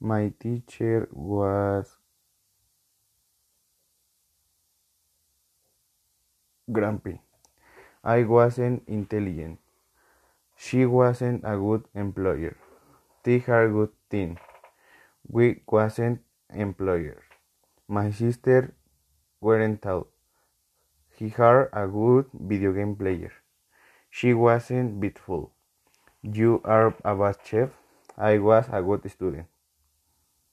My teacher was grumpy. I wasn't intelligent. She wasn't a good employer. They are good team. We wasn't employers. My sister weren't tall. He had a good video game player. She wasn't beautiful. You are a bad chef. I was a good student.